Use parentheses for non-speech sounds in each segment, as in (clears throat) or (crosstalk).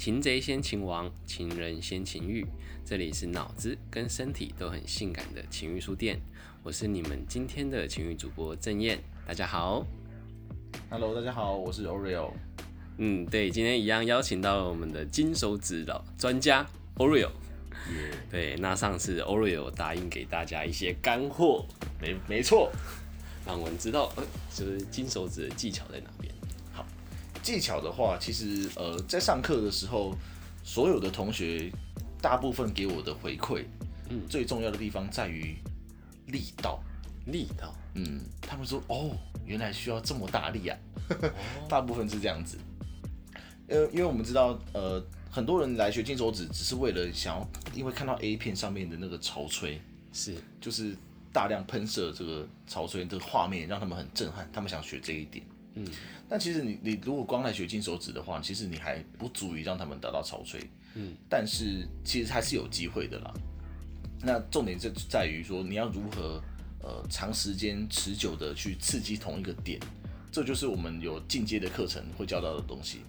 擒贼先擒王，情人先情欲。这里是脑子跟身体都很性感的情欲书店，我是你们今天的情欲主播郑燕，大家好。Hello，大家好，我是 Oreo。嗯，对，今天一样邀请到了我们的金手指老专家 Oreo。对，那上次 Oreo 答应给大家一些干货，没没错，让我们知道，呃，就是金手指的技巧在哪边。技巧的话，其实呃，在上课的时候，所有的同学大部分给我的回馈，嗯最重要的地方在于力道。力道，嗯，他们说哦，原来需要这么大力啊，(laughs) 大部分是这样子。呃，因为我们知道，呃，很多人来学金手指，只是为了想要，因为看到 A 片上面的那个潮吹，是就是大量喷射这个潮吹这个画面，让他们很震撼，他们想学这一点。嗯，但其实你你如果光来学金手指的话，其实你还不足以让他们达到潮吹。嗯，但是其实还是有机会的啦。那重点就在于说，你要如何呃长时间持久的去刺激同一个点，这就是我们有进阶的课程会教到的东西。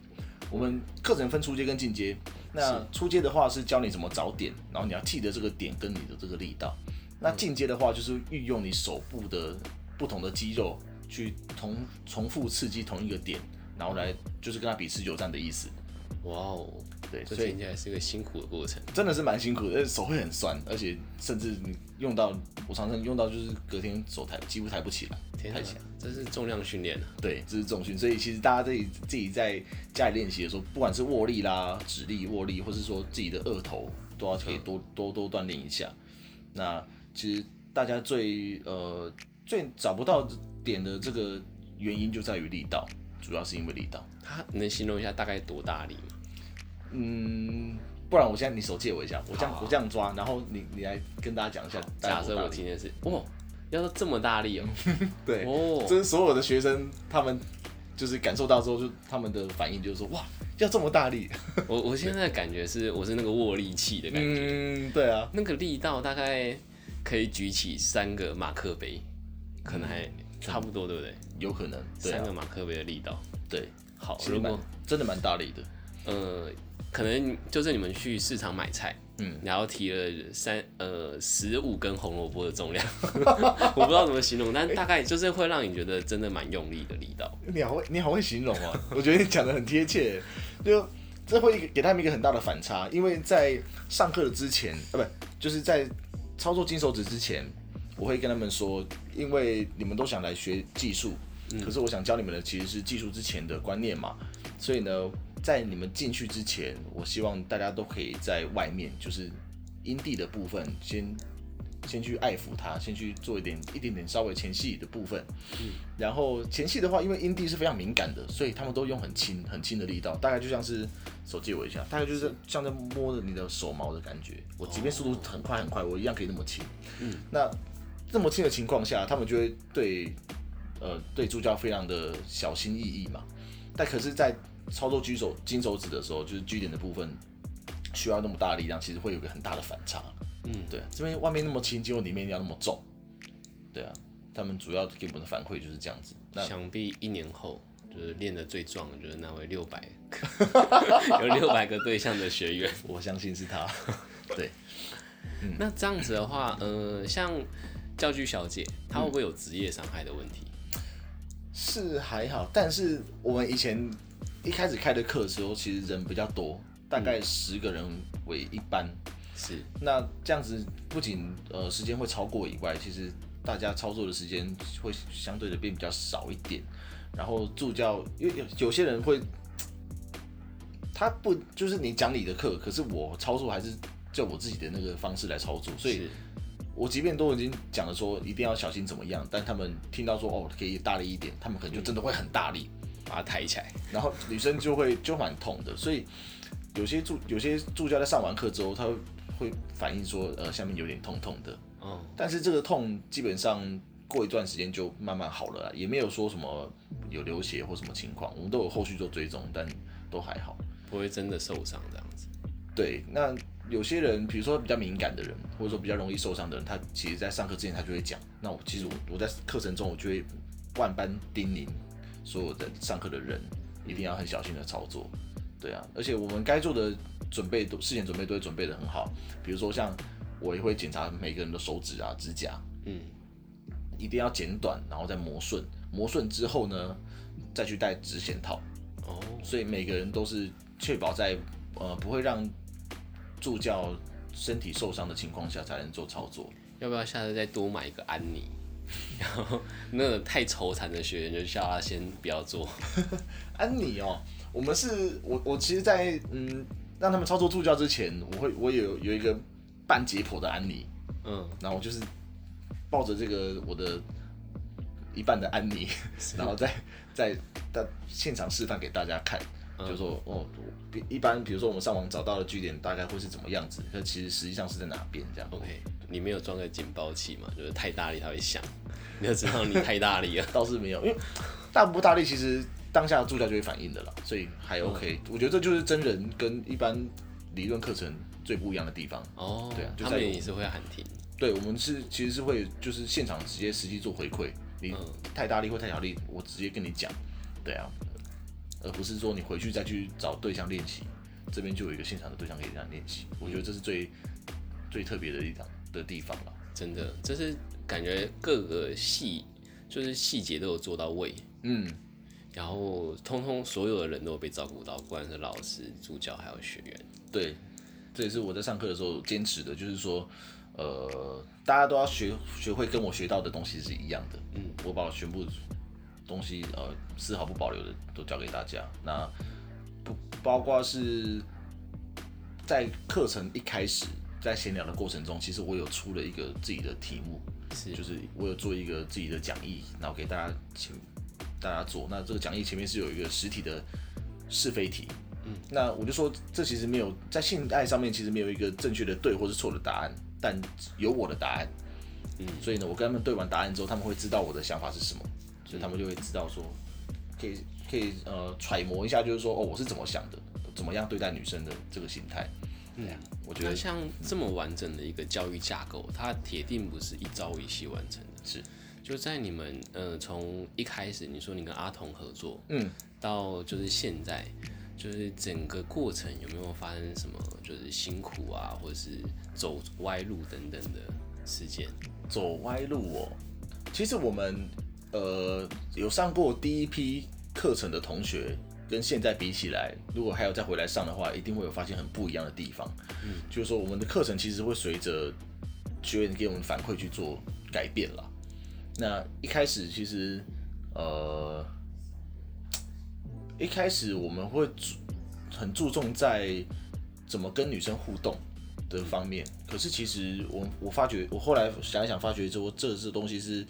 我们课程分初阶跟进阶，那初阶的话是教你怎么找点，然后你要记得这个点跟你的这个力道。那进阶的话就是运用你手部的不同的肌肉去同重复刺激同一个点，然后来就是跟他比持久战的意思。哇哦，对，所以这听起来是个辛苦的过程。真的是蛮辛苦的，而且手会很酸，而且甚至你用到我常常用到就是隔天手抬几乎抬不起来，太强。，这是重量训练啊！对，这是重训，所以其实大家自己自己在家里练习的时候，不管是握力啦、指力、握力，或是说自己的二头，都要可以多多多锻炼一下。那其实大家最呃最找不到点的这个原因就在于力道，主要是因为力道。它能形容一下大概多大力吗？嗯，不然我现在你手借我一下，我这样好我这样抓，然后你你来跟大家讲一下大概假设大力我今天是哇，要是这么大力哦，(laughs) 对，哦，这是所有的学生他们就是感受到之后，就他们的反应就是说，哇，要这么大力？(laughs) 我我现在的感觉是我是那个握力器的感觉，嗯，对啊，那个力道大概可以举起三个马克杯，可能还差不多，对不对？有可能，对啊三个，马克杯的力道。对，好，如果真的蛮大力的，呃，可能就是你们去市场买菜，嗯，然后提了三呃十五根红萝卜的重量，(laughs) 我不知道怎么形容，但大概就是会让你觉得真的蛮用力的力道。你好会你好会形容啊，我觉得你讲的很贴切，就这会给他们一个很大的反差，因为在上课的之前，呃，不，就是在操作金手指之前，我会跟他们说，因为你们都想来学技术，可是我想教你们的其实是技术之前的观念嘛，所以呢，在你们进去之前，我希望大家都可以在外面，就是阴蒂的部分先。先去爱抚它，先去做一点一点点稍微前戏的部分，然后前戏的话，因为阴蒂是非常敏感的，所以他们都用很轻很轻的力道，大概就像是手借我一下，大概就是像在摸着你的手毛的感觉。我即便速度很快很快，我一样可以那么轻。嗯，那这么轻的情况下，他们就会对呃对助教非常的小心翼翼嘛。但可是，在操作举手金手指的时候，就是据点的部分需要那么大的力量，其实会有个很大的反差。嗯，对啊，这边外面那么轻，结果里面要那么重。对啊，他们主要给我们的反馈就是这样子。那想必一年后就是练的最壮的就是那位六百 (laughs) 有六百个对象的学员。(laughs) 我相信是他。对，那这样子的话，呃，像教具小姐，她会不会有职业伤害的问题？是还好，但是我们以前一开始开的课的时候，其实人比较多，大概十个人为一班。是，那这样子不仅呃时间会超过以外，其实大家操作的时间会相对的变比较少一点。然后助教，因为有有些人会，他不就是你讲你的课，可是我操作还是就我自己的那个方式来操作，所以是我即便都已经讲了说一定要小心怎么样，但他们听到说哦可以大力一点，他们可能就真的会很大力，把它抬起来。然后女生就会就蛮痛的，所以有些助有些助教在上完课之后，他会会反映说呃下面有点痛痛的，嗯，但是这个痛基本上过一段时间就慢慢好了啦，也没有说什么有流血或什么情况，我们都有后续做追踪，但都还好。不会真的受伤这样子。对，那有些人，比如说比较敏感的人，或者说比较容易受伤的人，他其实在上课之前他就会讲。那我其实我我在课程中我就会万般叮咛所有的上课的人，一定要很小心的操作。对啊，而且我们该做的准备都事前准备都会准备的很好，比如说像我也会检查每个人的手指啊、指甲，嗯，一定要剪短，然后再磨顺，磨顺之后呢，再去戴指显套，哦，所以每个人都是确保在呃不会让助教身体受伤的情况下才能做操作。要不要下次再多买一个安妮？(laughs) 然后那个太愁残的学员就叫他先不要做。(laughs) 安妮哦，我们是我我其实在，嗯让他们操作助教之前，我会我有有一个半解剖的安妮，嗯，然后我就是抱着这个我的一半的安妮，(laughs) 然后再再在现场示范给大家看，就说哦，比一般比如说我们上网找到的据点大概会是怎么样子，可其实实际上是在哪边这样。OK，你没有装个警报器嘛？就是太大力它会响，你要知道你太大力了。(laughs) 倒是没有，因为大不大力其实当下助教就会反应的啦，所以还 OK、我觉得这就是真人跟一般理论课程最不一样的地方。哦，对啊就他们也是会喊停。对，我们是其实是会就是现场直接实际做回馈，你太大力或太小力，我直接跟你讲，对啊，而不是说你回去再去找对象练习，这边就有一个现场的对象可以这样练习，我觉得这是最最特别的一场的地方了。真的，这是感觉各个细就是细节都有做到位，嗯，然后通通所有的人都有被照顾到，不管是老师、助教还有学员。对，这也是我在上课的时候坚持的，就是说，呃，大家都要学学会跟我学到的东西是一样的。嗯，我把我全部东西呃丝毫不保留的都教给大家。那不包括是在课程一开始在闲聊的过程中，其实我有出了一个自己的题目，是。就是我有做一个自己的讲义，然后给大家请大家做。那这个讲义前面是有一个实体的是非题，嗯，那我就说这其实没有在性爱上面其实没有一个正确的对或是错的答案，但有我的答案，嗯，所以呢，我跟他们对完答案之后，他们会知道我的想法是什么，所以他们就会知道说，可以可以呃揣摩一下，就是说哦我是怎么想的，怎么样对待女生的这个心态，嗯，我觉得像这么完整的一个教育架构，它铁定不是一朝一夕完成的。是，就在你们呃从一开始你说你跟阿童合作，嗯，到就是现在，就是整个过程有没有发生什么就是辛苦啊，或者是走歪路等等的事件？走歪路哦。其实我们呃有上过第一批课程的同学，跟现在比起来，如果还有再回来上的话，一定会有发现很不一样的地方。嗯，就是说我们的课程其实会随着学员给我们反馈去做改变了。那一开始其实呃一开始我们会注很注重在怎么跟女生互动的方面，可是其实我我发觉，我后来想一想，发觉之后，这这东西是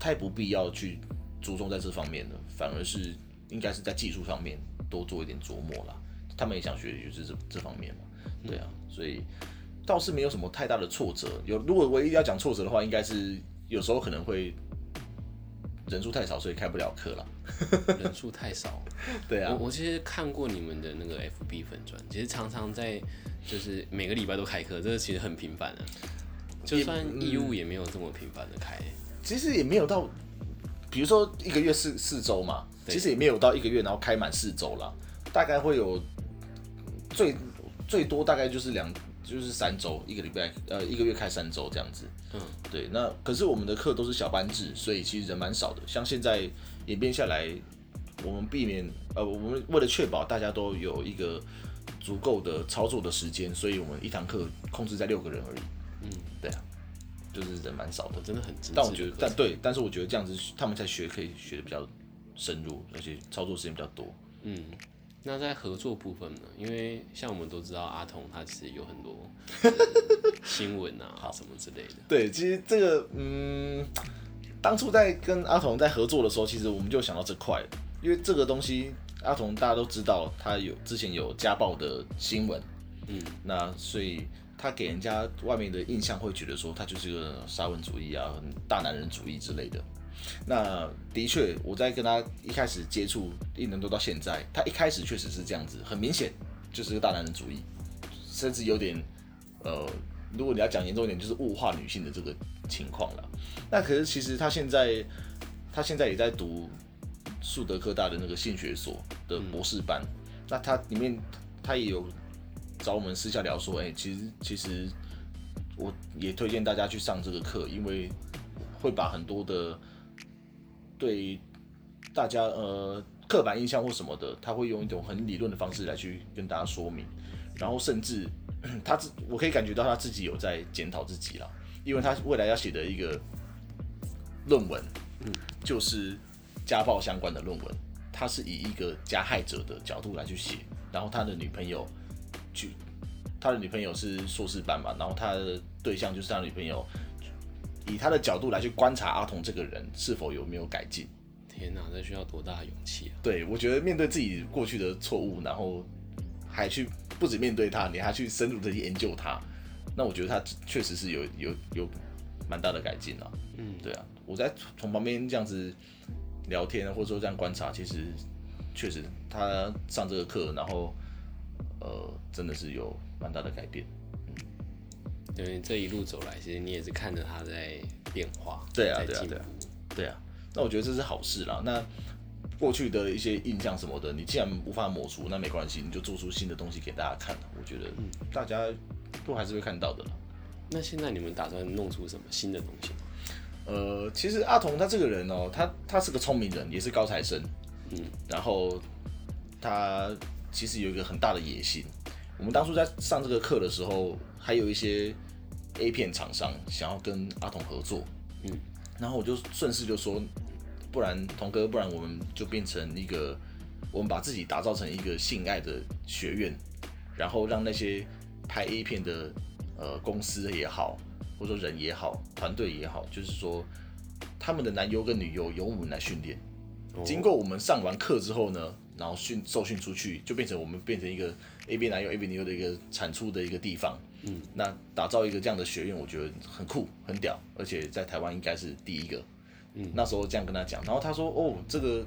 太不必要去注重在这方面了，反而是应该是在技术上面多做一点琢磨啦。他们也想学就是这这方面嘛，对啊，所以倒是没有什么太大的挫折。有如果唯一要讲挫折的话，应该是有时候可能会人数太少，所以开不了课了。人数太少。对啊我，我其实看过你们的那个 FB 粉砖，其实常常在就是每个礼拜都开课，这个其实很频繁的。就算义务也没有这么频繁的开。其实也没有到，比如说一个月四四周嘛，其实也没有到一个月然后开满四周啦，大概会有最最多大概就是两就是三周，一个礼拜呃一个月开三周这样子。嗯，对，那可是我们的课都是小班制，所以其实人蛮少的。像现在演变下来，我们避免呃，我们为了确保大家都有一个足够的操作的时间，所以我们一堂课控制在六个人而已。就是人蛮少的。真的很精致的但我觉得但对，但是我觉得这样子他们才学可以学的比较深入，而且操作时间比较多。嗯，那在合作部分呢？因为像我们都知道阿童他其实有很多呃 (laughs) 新闻啊什么之类的。对，其实这个嗯，当初在跟阿童在合作的时候，其实我们就想到这块了，因为这个东西阿童大家都知道，他有之前有家暴的新闻，嗯，那所以他给人家外面的印象会觉得说他就是个沙文主义啊、大男人主义之类的。那的确，我在跟他一开始接触一年多到现在，他一开始确实是这样子，很明显就是个大男人主义，甚至有点呃，如果你要讲严重一点，就是物化女性的这个情况了。那可是其实他现在他现在也在读树德科大的那个性学所的博士班，那他里面他也有找我们私下聊说，哎、其实其实我也推荐大家去上这个课，因为会把很多的对大家呃刻板印象或什么的，他会用一种很理论的方式来去跟大家说明，然后甚至 (clears throat) 他自我可以感觉到他自己有在检讨自己了，因为他未来要写的一个论文，嗯就是家暴相关的论文，他是以一个加害者的角度来去写，然后他的女朋友去，他的女朋友是硕士班嘛，然后他的对象就是他女朋友，以他的角度来去观察阿童这个人是否有没有改进。天哪，这需要多大的勇气啊！对我觉得面对自己过去的错误，然后还去不止面对他，你还去深入的去研究他，那我觉得他确实是有有有蛮大的改进了。嗯，对啊，我在从旁边这样子聊天，或者说这样观察，其实确实他上这个课，然后呃，真的是有蛮大的改变。嗯对，这一路走来，其实你也是看着他在变化，对啊对啊对啊。对啊，那我觉得这是好事啦。那过去的一些印象什么的，你既然无法抹除，那没关系，你就做出新的东西给大家看。我觉得大家都还是会看到的啦。那现在你们打算弄出什么新的东西？呃，其实阿童他这个人哦，他他是个聪明人，也是高材生，嗯，然后他其实有一个很大的野心。我们当初在上这个课的时候，还有一些 A 片厂商想要跟阿童合作，嗯，然后我就顺势就说，不然童哥，不然我们就变成一个，我们把自己打造成一个性爱的学院，然后让那些拍 A 片的呃公司也好，或者说人也好，团队也好，就是说他们的男优跟女优由我们来训练。哦经过我们上完课之后呢，然后训受训出去，就变成我们变成一个 A B 男优 A B 女优的一个产出的一个地方。嗯，那打造一个这样的学院，我觉得很酷很屌，而且在台湾应该是第一个。嗯，那时候这样跟他讲，然后他说：“哦，这个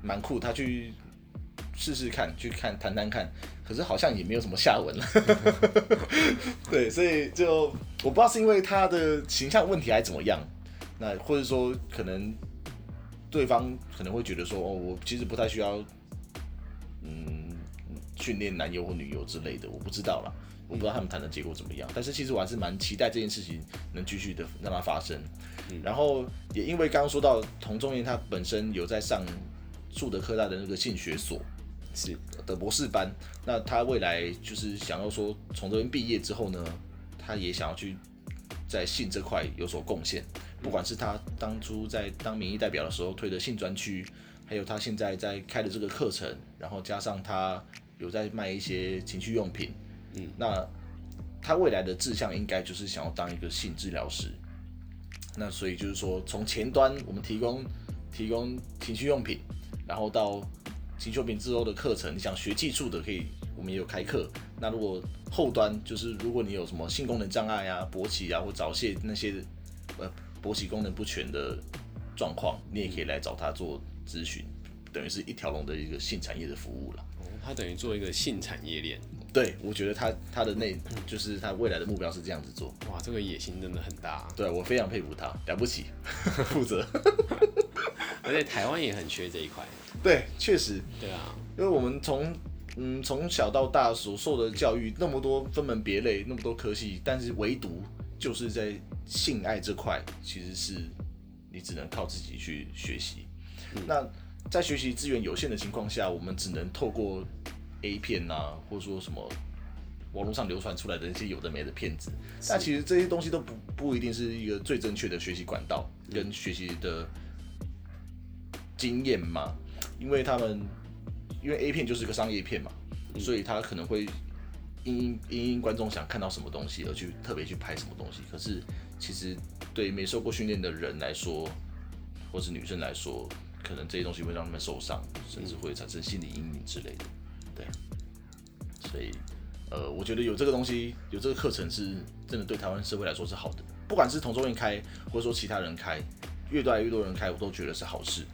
蛮酷，他去试试看，去看谈谈看。”可是好像也没有什么下文了。(laughs) 对，所以就我不知道是因为他的形象问题还是怎么样，那或者说可能对方可能会觉得说，哦，我其实不太需要，嗯，训练男友或女友之类的，我不知道啦，我不知道他们谈的结果怎么样。但是其实我还是蛮期待这件事情能继续的让它发生。然后也因为刚刚说到童仲彦他本身有在上树德科大的那个性学所，是的博士班，那他未来就是想要说从这边毕业之后呢，他也想要去在性这块有所贡献，不管是他当初在当民意代表的时候推的性专区，还有他现在在开的这个课程，然后加上他有在卖一些情趣用品，嗯，那他未来的志向应该就是想要当一个性治疗师。那所以就是说，从前端我们提供提供情趣用品，然后到情趣用品之后的课程，你想学技术的可以，我们也有开课。那如果后端就是如果你有什么性功能障碍啊、勃起啊或早泄那些呃勃起功能不全的状况，你也可以来找他做咨询，等于是一条龙的一个性产业的服务了。哦，他等于做一个性产业链，对，我觉得他他的内就是他未来的目标是这样子做。哇，这个野心真的很大，对我非常佩服他，了不起，(laughs) 负责。而且台湾也很缺这一块。对，确实，对啊，因为我们从嗯从小到大所受的教育那么多分门别类，那么多科系，但是唯独就是在性爱这块，其实是你只能靠自己去学习。那在学习资源有限的情况下，我们只能透过 A 片啊，或者说什么网络上流传出来的那些有的没的骗子，但其实这些东西都不不一定是一个最正确的学习管道跟学习的经验嘛，因为他们因为 A 片就是个商业片嘛，所以他可能会因因因因观众想看到什么东西而去特别去拍什么东西，可是其实对没受过训练的人来说，或是女生来说，可能这些东西会让他们受伤，甚至会产生心理阴影之类的，对，所以呃，我觉得有这个东西，有这个课程是真的对台湾社会来说是好的，不管是同桌院开，或者说其他人开，越来越多人开，我都觉得是好事。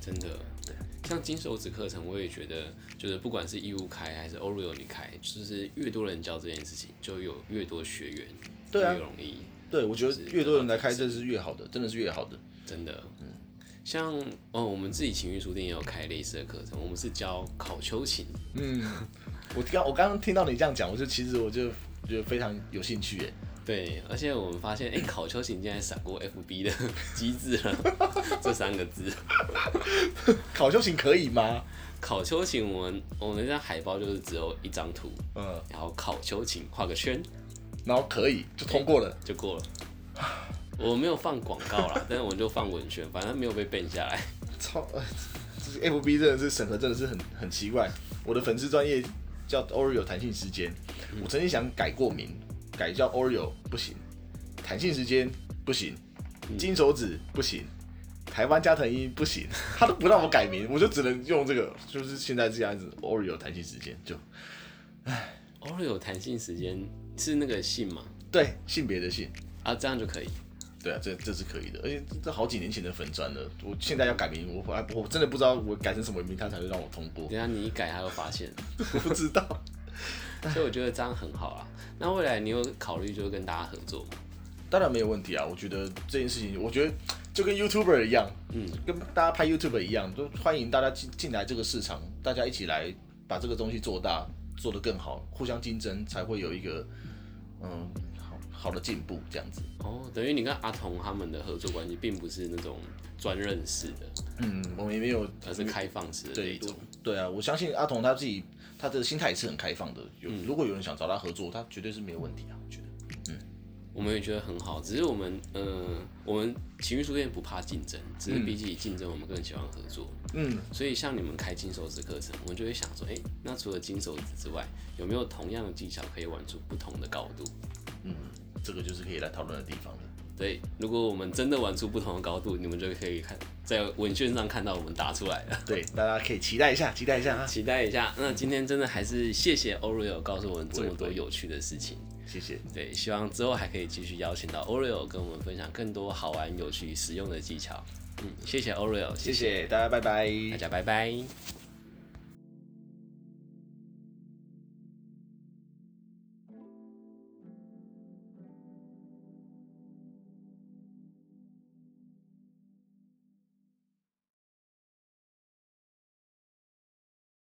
真的。对，像金手指课程，我也觉得，就是不管是义务开还是 Oreo 你开，就是越多人教这件事情，就有越多学员，对啊越容易对，我觉得越多人来开，这是越好的，真的是越好的。真的，嗯，像哦，我们自己情欲书店也有开类似的课程，我们是教考秋琴。嗯，我刚我刚刚听到你这样讲，我就其实我就觉得非常有兴趣耶。对，而且我们发现，哎、考秋琴竟然闪过 FB 的 (laughs) 机制了，(laughs) 这三个字。(laughs) 考秋琴可以吗？考秋琴，我们我们那张海报就是只有一张图，嗯，然后考秋琴画个圈然后可以就通过了。就过了。我没有放广告啦，(laughs) 但是我就放文宣，反正没有被 ban 下来。操，呃这是 FB 真的是审核真的是很很奇怪。我的粉丝专业叫 Oreo 弹性时间，我曾经想改过名，改叫 Oreo 不行，弹性时间不行，金手指不行，台湾加藤鹰不行，他都不让我改名，我就只能用这个，就是现在这样子 Oreo 弹性时间就 Oreo 弹性时间是那个姓吗？对性别的性。啊，这样就可以。对啊，这这是可以的，而且这这好几年前的粉砖了，我现在要改名，我还我真的不知道我改成什么名，他才会让我通过等，下你一改，他会发现。(laughs) 我不知道。(laughs) 所以我觉得这样很好啊。那未来你有考虑就是跟大家合作吗？当然没有问题啊，我觉得这件事情，我觉得就跟 YouTuber 一样，嗯，跟大家拍 YouTuber 一样，都欢迎大家进进来这个市场，大家一起来把这个东西做大，做得更好，互相竞争，才会有一个嗯好好的进步这样子。哦，等于你跟阿童他们的合作关系并不是那种专任式的，嗯，我们也没有，而是开放式的那对一种。对啊，我相信阿童他自己他的心态也是很开放的，有、如果有人想找他合作，他绝对是没有问题啊，我们也觉得很好，只是我们，呃，我们情欲书店不怕竞争，只是比起竞争，我们更喜欢合作。嗯，所以像你们开金手指课程，我们就会想说，哎、那除了金手指之外，有没有同样的技巧可以玩出不同的高度？嗯，这个就是可以来讨论的地方了。对，如果我们真的玩出不同的高度，你们就可以看在文宣上看到我们打出来了。(laughs) 对，大家可以期待一下，(laughs) 期待一下啊！期待一下。那今天真的还是谢谢 Oreo 告诉我们这么多有趣的事情。谢谢，对，希望之后还可以继续邀请到 Oreo 跟我们分享更多好玩、有趣、实用的技巧。嗯，谢谢 Oreo，谢谢大家，拜拜。大家拜拜。